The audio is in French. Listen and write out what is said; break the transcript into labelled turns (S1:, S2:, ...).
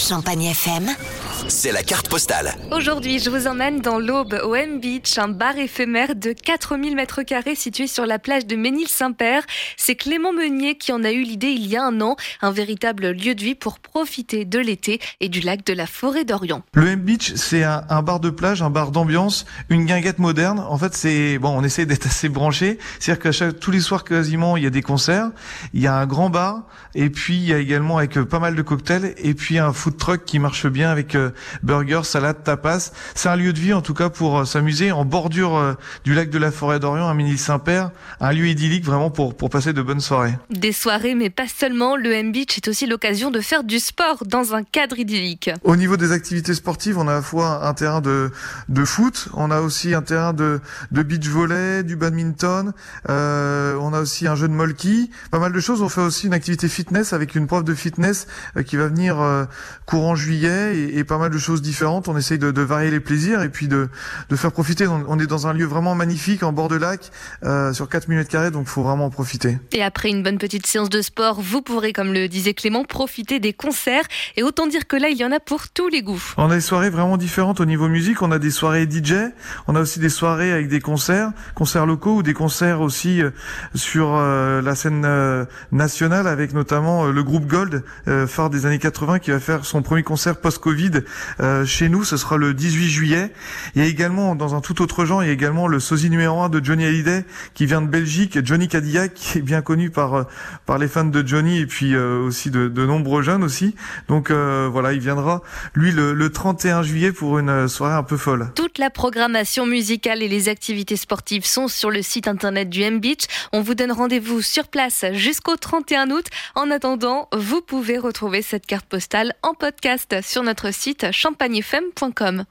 S1: Champagne FM.
S2: C'est la carte postale.
S3: Aujourd'hui, je vous emmène dans l'Aube, au M Beach, un bar éphémère de 4000 mètres carrés situé sur la plage de Ménil-Saint-Père. C'est Clément Meunier qui en a eu l'idée il y a un an, un véritable lieu de vie pour profiter de l'été et du lac de la forêt d'Orient.
S4: Le M Beach, c'est un, un bar de plage, un bar d'ambiance, une guinguette moderne. En fait, c'est bon, on essaie d'être assez branché. C'est-à-dire que chaque, tous les soirs quasiment, il y a des concerts, il y a un grand bar, et puis il y a également avec pas mal de cocktails, et puis un food truck qui marche bien avec euh, burgers, salade, tapas. C'est un lieu de vie en tout cas pour euh, s'amuser en bordure euh, du lac de la forêt d'Orient, à Ménil-Saint-Père, un lieu idyllique vraiment pour pour passer de bonnes soirées.
S3: Des soirées, mais pas seulement. Le M Beach est aussi l'occasion de faire du sport dans un cadre idyllique.
S4: Au niveau des activités sportives, on a à la fois un terrain de, de foot, on a aussi un terrain de, de beach volley, du badminton, euh, on a aussi un jeu de molki, pas mal de choses. On fait aussi une activité fitness avec une prof de fitness qui va venir courant juillet et, et pas mal de choses différentes. On essaye de, de varier les plaisirs et puis de, de faire profiter. On, on est dans un lieu vraiment magnifique en bord de lac euh, sur 4 mètres carrés, donc faut vraiment en profiter.
S3: Et après une bonne petite séance de sport, vous pourrez, comme le disait Clément, profiter des concerts. Et autant dire que là, il y en a pour tous les goûts.
S4: On a des soirées vraiment différentes au niveau musique. On a des soirées DJ, on a aussi des soirées avec des concerts, concerts locaux ou des concerts aussi euh, sur euh, la scène euh, nationale avec notamment le groupe Gold, phare des années 80, qui va faire son premier concert post-Covid euh, chez nous. Ce sera le 18 juillet. Il y a également, dans un tout autre genre, il y a également le sosie numéro 1 de Johnny Hallyday qui vient de Belgique, Johnny Cadillac, qui est bien connu par euh, par les fans de Johnny et puis euh, aussi de, de nombreux jeunes aussi. Donc euh, voilà, il viendra lui le, le 31 juillet pour une euh, soirée un peu folle.
S3: Toute la programmation musicale et les activités sportives sont sur le site internet du M Beach. On vous donne rendez-vous sur place jusqu'au 31 août. En attendant, vous pouvez retrouver cette carte postale en podcast sur notre site champagnefm.com.